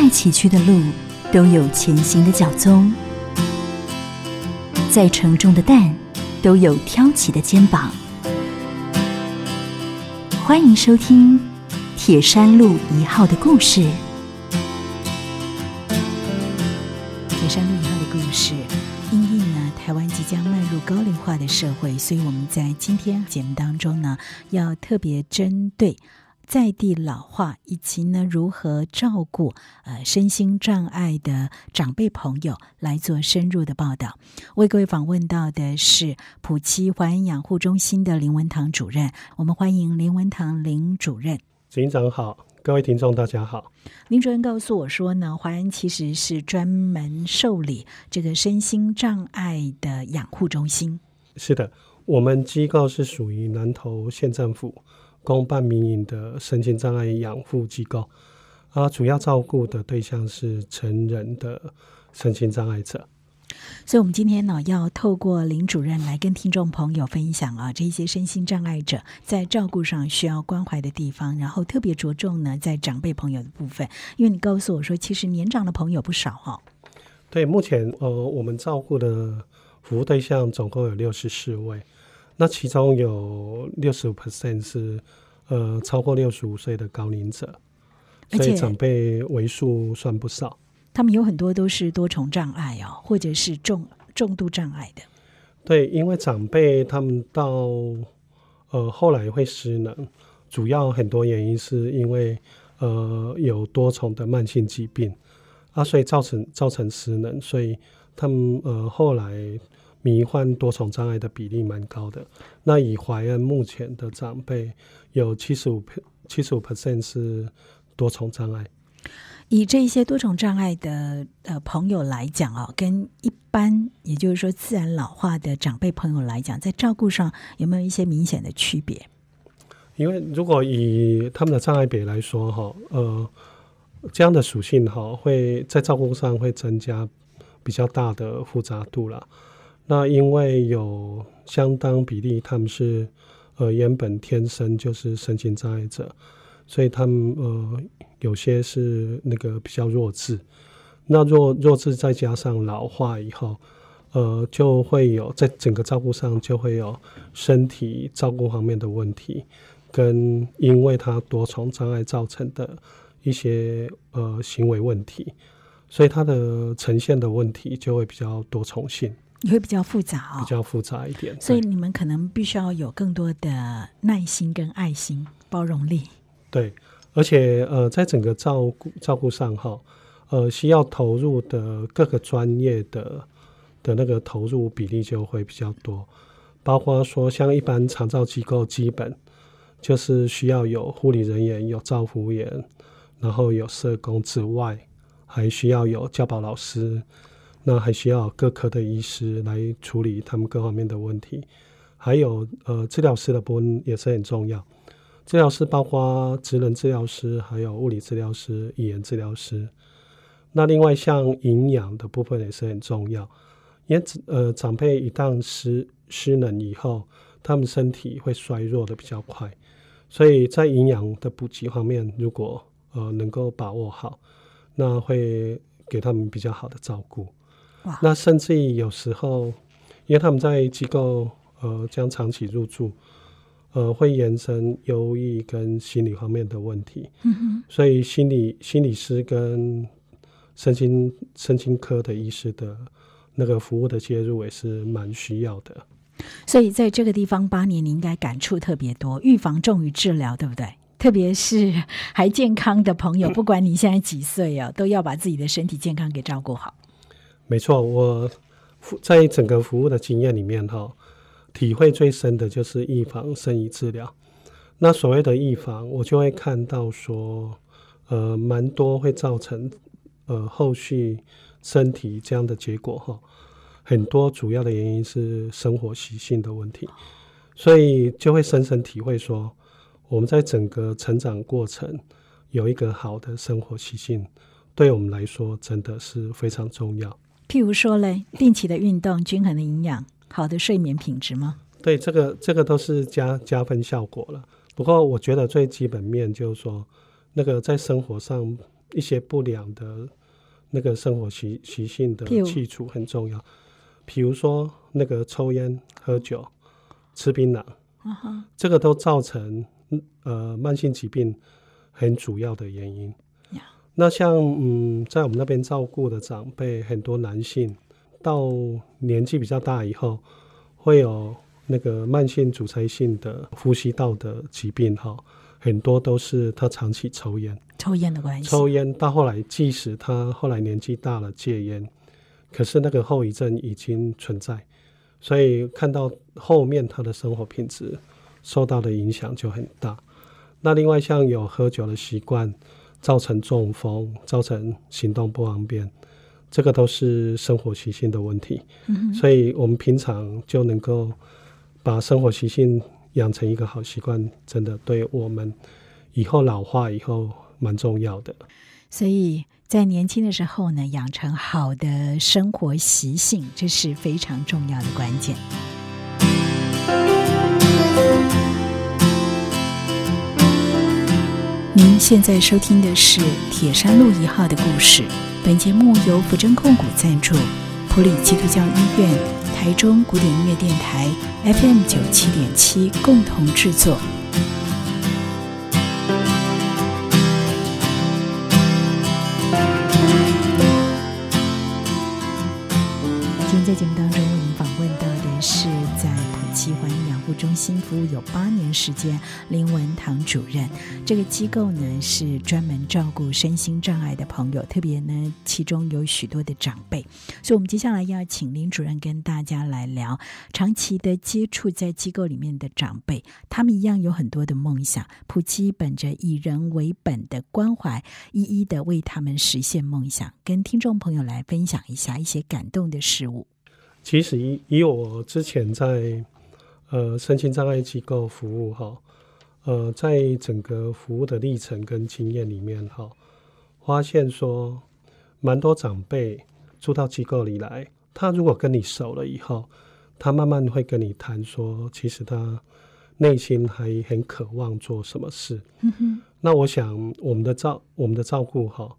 再崎岖的路，都有前行的脚踪；再沉重的担，都有挑起的肩膀。欢迎收听《铁山路一号》的故事。铁山路一号的故事，因应呢，台湾即将迈入高龄化的社会，所以我们在今天节目当中呢，要特别针对。在地老化以及呢如何照顾呃身心障碍的长辈朋友来做深入的报道。为各位访问到的是普七华安养护中心的林文堂主任，我们欢迎林文堂林主任。警长好，各位听众大家好。林主任告诉我说呢，华安其实是专门受理这个身心障碍的养护中心。是的，我们机构是属于南投县政府。公办民营的身心障碍养护机构，啊，主要照顾的对象是成人的身心障碍者。所以，我们今天呢，要透过林主任来跟听众朋友分享啊，这些身心障碍者在照顾上需要关怀的地方，然后特别着重呢，在长辈朋友的部分。因为你告诉我说，其实年长的朋友不少哈。对，目前呃，我们照顾的服务对象总共有六十四位。那其中有六十五 percent 是呃超过六十五岁的高龄者，所以长辈为数算不少。他们有很多都是多重障碍哦，或者是重重度障碍的。对，因为长辈他们到呃后来会失能，主要很多原因是因为呃有多重的慢性疾病啊，所以造成造成失能，所以他们呃后来。迷患多重障碍的比例蛮高的。那以怀恩目前的长辈有七十五七十五 percent 是多重障碍。以这些多重障碍的呃朋友来讲啊，跟一般也就是说自然老化的长辈朋友来讲，在照顾上有没有一些明显的区别？因为如果以他们的障碍比来说哈，呃，这样的属性哈会在照顾上会增加比较大的复杂度了。那因为有相当比例，他们是呃原本天生就是身心障碍者，所以他们呃有些是那个比较弱智。那弱弱智再加上老化以后，呃就会有在整个照顾上就会有身体照顾方面的问题，跟因为他多重障碍造成的一些呃行为问题，所以他的呈现的问题就会比较多重性。你会比较复杂哦，比较复杂一点，所以你们可能必须要有更多的耐心、跟爱心、包容力。对，而且呃，在整个照顾照顾上哈，呃，需要投入的各个专业的的那个投入比例就会比较多，包括说像一般长照机构，基本就是需要有护理人员、有照护员，然后有社工之外，还需要有教保老师。那还需要各科的医师来处理他们各方面的问题，还有呃治疗师的部分也是很重要。治疗师包括职能治疗师、还有物理治疗师、语言治疗师。那另外像营养的部分也是很重要，因为呃长辈一旦失失能以后，他们身体会衰弱的比较快，所以在营养的补给方面，如果呃能够把握好，那会给他们比较好的照顾。那甚至于有时候，因为他们在机构呃将长期入住，呃会延伸忧郁跟心理方面的问题，所以心理心理师跟身心身心科的医师的那个服务的介入也是蛮需要的。所以在这个地方八年，你应该感触特别多，预防重于治疗，对不对？特别是还健康的朋友，不管你现在几岁啊，都要把自己的身体健康给照顾好。没错，我在整个服务的经验里面，哈，体会最深的就是预防胜于治疗。那所谓的预防，我就会看到说，呃，蛮多会造成呃后续身体这样的结果，哈，很多主要的原因是生活习性的问题，所以就会深深体会说，我们在整个成长过程有一个好的生活习性，对我们来说真的是非常重要。譬如说嘞，定期的运动、均衡的营养、好的睡眠品质吗？对，这个这个都是加加分效果了。不过我觉得最基本面就是说，那个在生活上一些不良的那个生活习习性的去除很重要。比如说那个抽烟、喝酒、吃槟榔，这个都造成呃慢性疾病很主要的原因。呀那像嗯，在我们那边照顾的长辈，很多男性到年纪比较大以后，会有那个慢性阻塞性的呼吸道的疾病哈，很多都是他长期抽烟，抽烟的关系，抽烟到后来，即使他后来年纪大了戒烟，可是那个后遗症已经存在，所以看到后面他的生活品质受到的影响就很大。那另外像有喝酒的习惯，造成中风，造成行动不方便，这个都是生活习性的问题。嗯所以我们平常就能够把生活习性养成一个好习惯，真的对我们以后老化以后蛮重要的。所以在年轻的时候呢，养成好的生活习性，这是非常重要的关键。现在收听的是铁山路一号的故事。本节目由福真控股赞助，普里基督教医院、台中古典音乐电台 FM 九七点七共同制作。心服务有八年时间林文堂主任。这个机构呢是专门照顾身心障碍的朋友，特别呢其中有许多的长辈，所以我们接下来要请林主任跟大家来聊长期的接触在机构里面的长辈，他们一样有很多的梦想。普基本着以人为本的关怀，一一的为他们实现梦想，跟听众朋友来分享一下一些感动的事物。其实以以我之前在呃身心障碍机构服务哈，呃，在整个服务的历程跟经验里面哈，发现说蛮多长辈住到机构里来，他如果跟你熟了以后，他慢慢会跟你谈说，其实他内心还很渴望做什么事。嗯哼，那我想我们的照我们的照顾哈，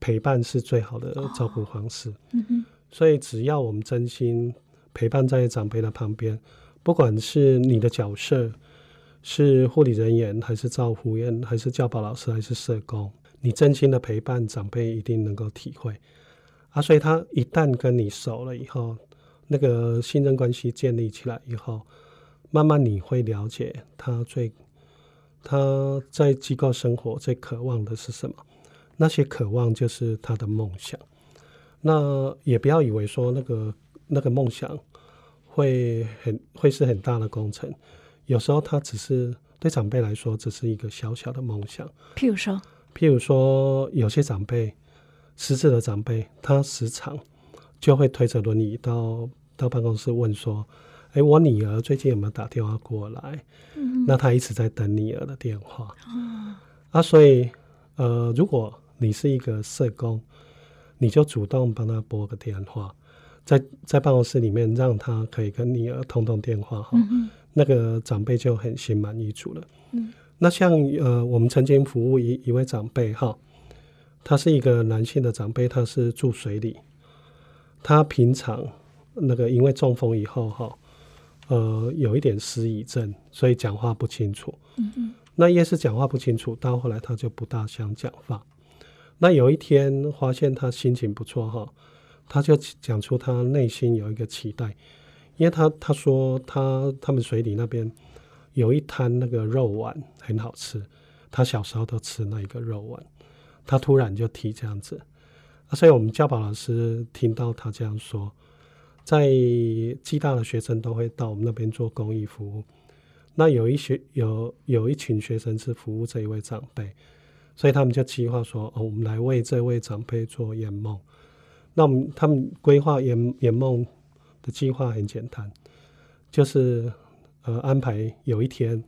陪伴是最好的照顾方式。嗯哼，所以只要我们真心陪伴在长辈的旁边，不管是你的角色是护理人员，还是照护员，还是教保老师，还是社工，你真心的陪伴长辈，一定能够体会啊。所以他一旦跟你熟了以后，那个信任关系建立起来以后，慢慢你会了解他最他在机构生活最渴望的是什么，那些渴望就是他的梦想。那也不要以为说那个那个梦想会很会是很大的工程，有时候他只是对长辈来说只是一个小小的梦想。譬如说，譬如说，有些长辈失智的长辈，他时常就会推着轮椅到到办公室问说：“哎，我女儿最近有没有打电话过来？”嗯那他一直在等女儿的电话。啊，所以呃，如果你是一个社工，你就主动帮他拨个电话，在在办公室里面让他可以跟女儿通通电话哈，嗯那个长辈就很心满意足了。嗯，那像呃，我们曾经服务一一位长辈哈，他是一个男性的长辈，他是住水里，他平常那个因为中风以后哈，呃，有一点失忆症，所以讲话不清楚。嗯嗯那越是讲话不清楚，到后来他就不大想讲话。那有一天发现他心情不错哈，他就讲出他内心有一个期待，因为他他说他他们水里那边有一摊那个肉丸很好吃，他小时候都吃那一个肉丸，他突然就提这样子，啊，所以我们教保老师听到他这样说，在暨大的学生都会到我们那边做公益服务。那有一学有有一群学生是服务这一位长辈，所以他们就计划说，哦，我们来为这位长辈做圆梦。那我们他们规划圆圆梦的计划很简单，就是呃安排有一天，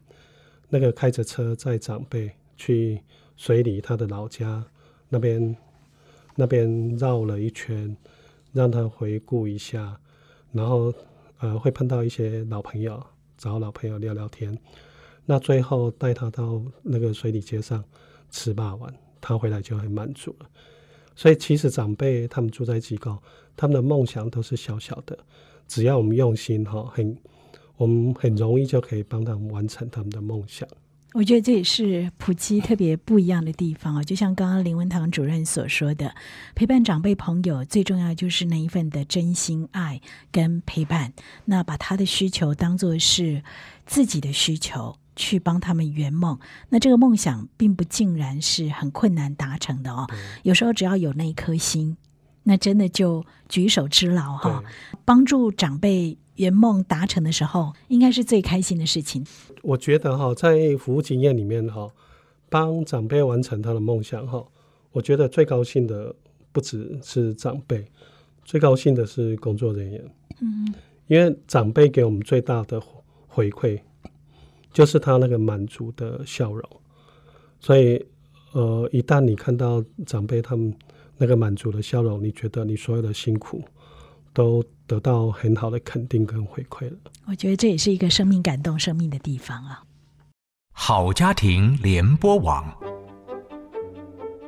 那个开着车载长辈去水里他的老家那边那边绕了一圈，让他回顾一下，然后呃会碰到一些老朋友。找老朋友聊聊天，那最后带他到那个水里街上吃霸王，他回来就很满足了。所以其实长辈他们住在机构，他们的梦想都是小小的，只要我们用心哈，很我们很容易就可以帮他们完成他们的梦想。我觉得这也是普及特别不一样的地方啊！就像刚刚林文堂主任所说的，陪伴长辈朋友最重要就是那一份的真心爱跟陪伴。那把他的需求当做是自己的需求，去帮他们圆梦。那这个梦想并不竟然是很困难达成的哦。有时候只要有那一颗心，那真的就举手之劳哈，帮助长辈。圆梦达成的时候，应该是最开心的事情。我觉得哈，在服务经验里面哈，帮长辈完成他的梦想哈，我觉得最高兴的不只是长辈，最高兴的是工作人员。嗯，因为长辈给我们最大的回馈，就是他那个满足的笑容。所以，呃，一旦你看到长辈他们那个满足的笑容，你觉得你所有的辛苦。都得到很好的肯定跟回馈了。我觉得这也是一个生命感动生命的地方啊。好家庭联播网，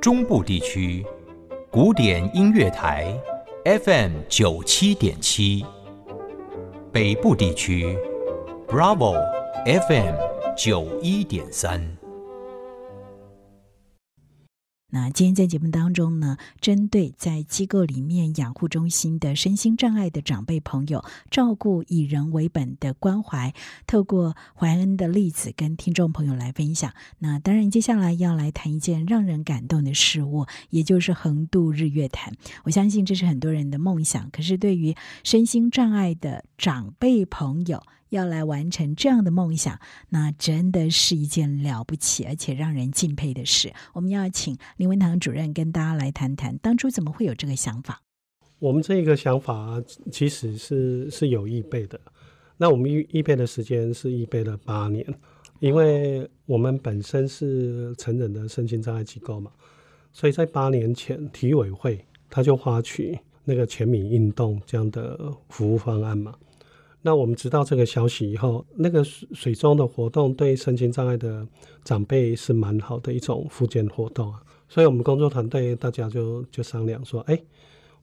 中部地区古典音乐台 FM 九七点七，北部地区 Bravo FM 九一点三。那今天在节目当中呢，针对在机构里面养护中心的身心障碍的长辈朋友，照顾以人为本的关怀，透过怀恩的例子跟听众朋友来分享。那当然，接下来要来谈一件让人感动的事物，也就是横渡日月潭。我相信这是很多人的梦想，可是对于身心障碍的长辈朋友，要来完成这样的梦想，那真的是一件了不起而且让人敬佩的事。我们要请林文堂主任跟大家来谈谈，当初怎么会有这个想法？我们这个想法其实是是有预备的。那我们预预备的时间是预备了八年，因为我们本身是成人的身心障碍机构嘛，所以在八年前，体委会他就发起那个全民运动这样的服务方案嘛。那我们知道这个消息以后，那个水水中的活动对身心障碍的长辈是蛮好的一种复健活动啊，所以我们工作团队大家就就商量说，哎，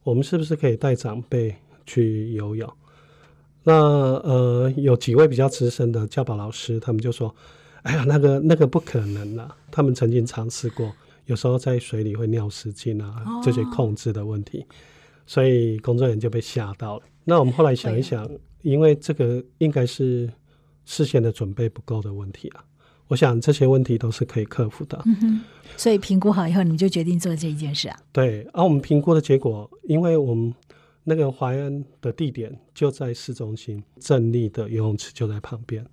我们是不是可以带长辈去游泳？那呃，有几位比较资深的教保老师，他们就说，哎呀，那个那个不可能啊，他们曾经尝试过，有时候在水里会尿失禁啊，这些控制的问题，所以工作人员就被吓到了。那我们后来想一想。因为这个应该是事先的准备不够的问题啊，我想这些问题都是可以克服的。嗯所以评估好以后，你们就决定做这一件事啊？对，而我们评估的结果，因为我们那个淮安的地点就在市中心，正立的游泳池就在旁边，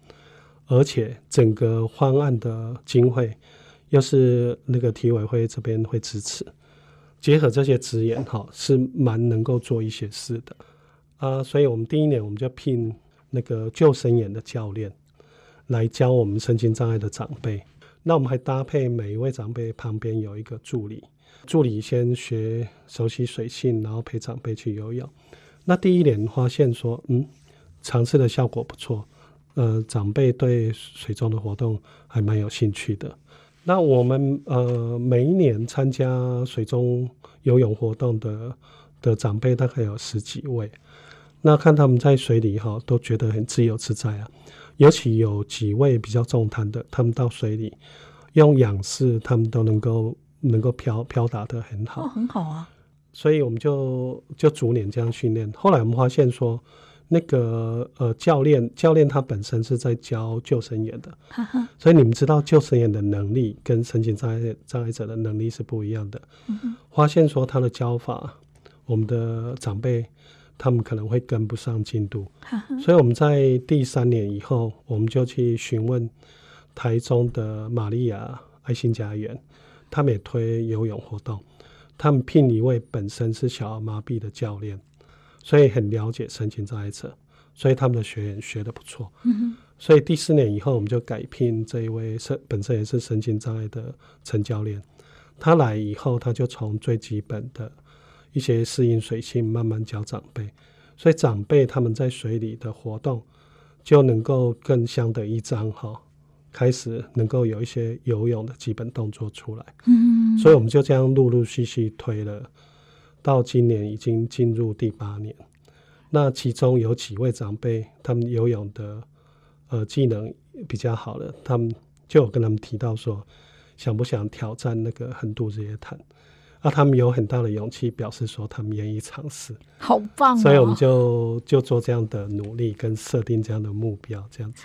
而且整个方案的经费又是那个体委会这边会支持，结合这些资源，哈，是蛮能够做一些事的。啊，所以我们第一年我们就聘那个救生员的教练来教我们身心障碍的长辈。那我们还搭配每一位长辈旁边有一个助理，助理先学熟悉水性，然后陪长辈去游泳。那第一年发现说，嗯，尝试的效果不错，呃，长辈对水中的活动还蛮有兴趣的。那我们呃每一年参加水中游泳活动的的长辈大概有十几位。那看他们在水里哈，都觉得很自由自在啊。尤其有几位比较重滩的，他们到水里用仰视，他们都能够能够漂漂打的很好，很好啊。所以我们就就逐年这样训练。后来我们发现说，那个呃教练教练他本身是在教救生员的，所以你们知道救生员的能力跟神经障碍障碍者的能力是不一样的。发现说他的教法，我们的长辈。他们可能会跟不上进度，所以我们在第三年以后，我们就去询问台中的玛利亚爱心家园，他们也推游泳活动，他们聘一位本身是小儿麻痹的教练，所以很了解神经障碍者，所以他们的学员学的不错。所以第四年以后，我们就改聘这一位身本身也是神经障碍的陈教练，他来以后，他就从最基本的。一些适应水性，慢慢教长辈，所以长辈他们在水里的活动就能够更相得益彰哈，开始能够有一些游泳的基本动作出来。嗯，所以我们就这样陆陆续续推了，到今年已经进入第八年。那其中有几位长辈，他们游泳的呃技能比较好了，他们就有跟他们提到说，想不想挑战那个横渡日月潭？啊，他们有很大的勇气，表示说他们愿意尝试。好棒、哦！所以我们就就做这样的努力，跟设定这样的目标，这样子。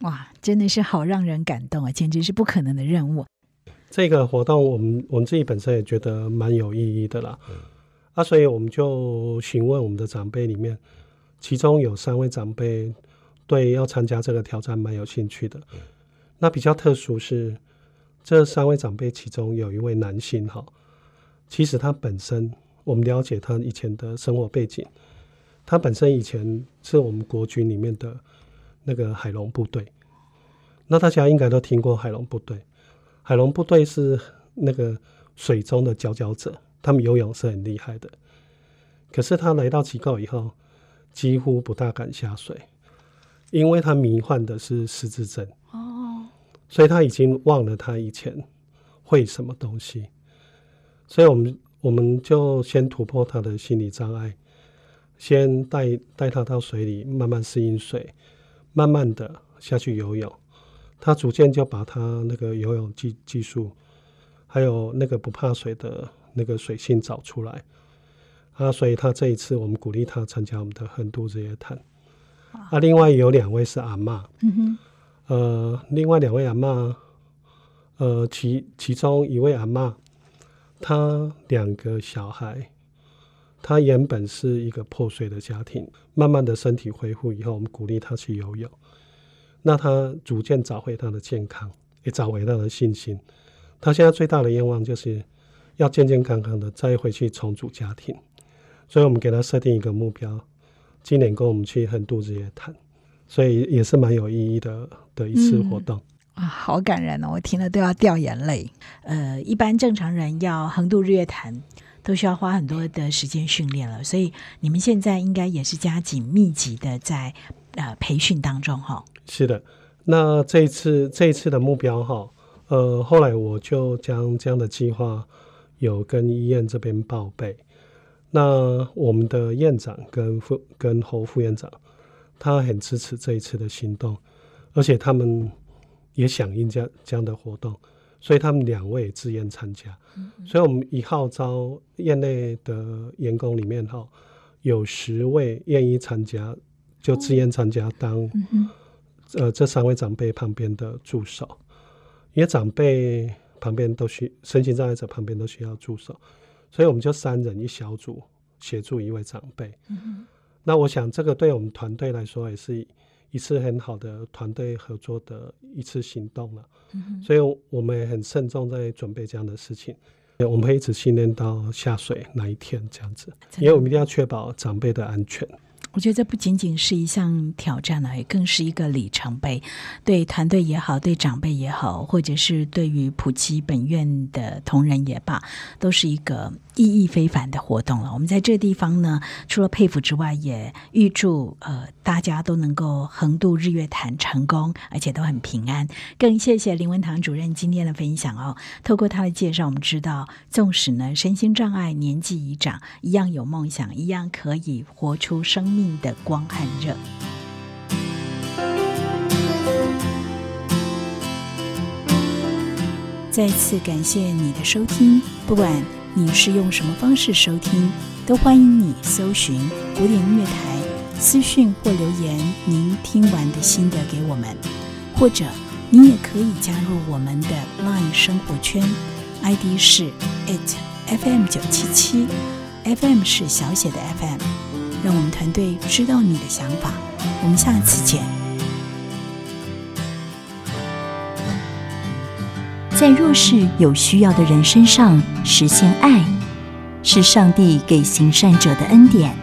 哇，真的是好让人感动啊！简直是不可能的任务。这个活动，我们我们自己本身也觉得蛮有意义的啦。啊，所以我们就询问我们的长辈里面，其中有三位长辈对要参加这个挑战蛮有兴趣的。那比较特殊是，这三位长辈其中有一位男性哈，其实他本身我们了解他以前的生活背景，他本身以前是我们国军里面的那个海龙部队。那大家应该都听过海龙部队，海龙部队是那个水中的佼佼者。他们游泳是很厉害的，可是他来到机构以后，几乎不大敢下水，因为他迷幻的是失智症哦，所以他已经忘了他以前会什么东西，所以我们我们就先突破他的心理障碍，先带带他到水里慢慢适应水，慢慢的下去游泳，他逐渐就把他那个游泳技技术，还有那个不怕水的。那个水性找出来啊，所以他这一次我们鼓励他参加我们的横渡日月潭。啊，另外有两位是阿妈，嗯哼，呃，另外两位阿妈，呃，其其中一位阿妈，他两个小孩，他原本是一个破碎的家庭，慢慢的身体恢复以后，我们鼓励他去游泳，那他逐渐找回他的健康，也找回他的信心。他现在最大的愿望就是。要健健康康的再回去重组家庭，所以我们给他设定一个目标，今年跟我们去横渡日月潭，所以也是蛮有意义的的一次活动啊，好感人哦！我听了都要掉眼泪。呃，一般正常人要横渡日月潭，都需要花很多的时间训练了，所以你们现在应该也是加紧密集的在呃培训当中哈。是的，那这一次这一次的目标哈，呃，后来我就将这样的计划。有跟医院这边报备，那我们的院长跟副跟侯副院长，他很支持这一次的行动，而且他们也响应这样这样的活动，所以他们两位自愿参加，所以我们一号召院内的员工里面哈，有十位愿意参加，就自愿参加当，呃这三位长辈旁边的助手，因为长辈。旁边都需身心障碍者旁边都需要助手，所以我们就三人一小组协助一位长辈。那我想这个对我们团队来说也是一次很好的团队合作的一次行动了。所以我们也很慎重在准备这样的事情，我们会一直训练到下水那一天这样子，因为我们一定要确保长辈的安全。我觉得这不仅仅是一项挑战而已，更是一个里程碑。对团队也好，对长辈也好，或者是对于普及本院的同仁也罢，都是一个。意义非凡的活动了。我们在这地方呢，除了佩服之外，也预祝呃大家都能够横渡日月潭成功，而且都很平安。更谢谢林文堂主任今天的分享哦。透过他的介绍，我们知道，纵使呢身心障碍、年纪已长，一样有梦想，一样可以活出生命的光和热。再次感谢你的收听，不管。你是用什么方式收听？都欢迎你搜寻古典音乐台，私讯或留言您听完的心得给我们，或者你也可以加入我们的 LINE 生活圈，ID 是 it FM 九七七，FM 是小写的 FM，让我们团队知道你的想法。我们下次见。在弱势有需要的人身上实现爱，是上帝给行善者的恩典。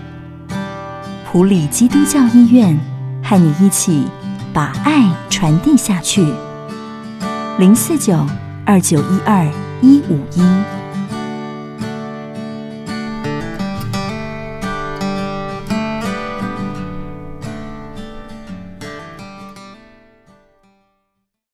普里基督教医院和你一起把爱传递下去。零四九二九一二一五一。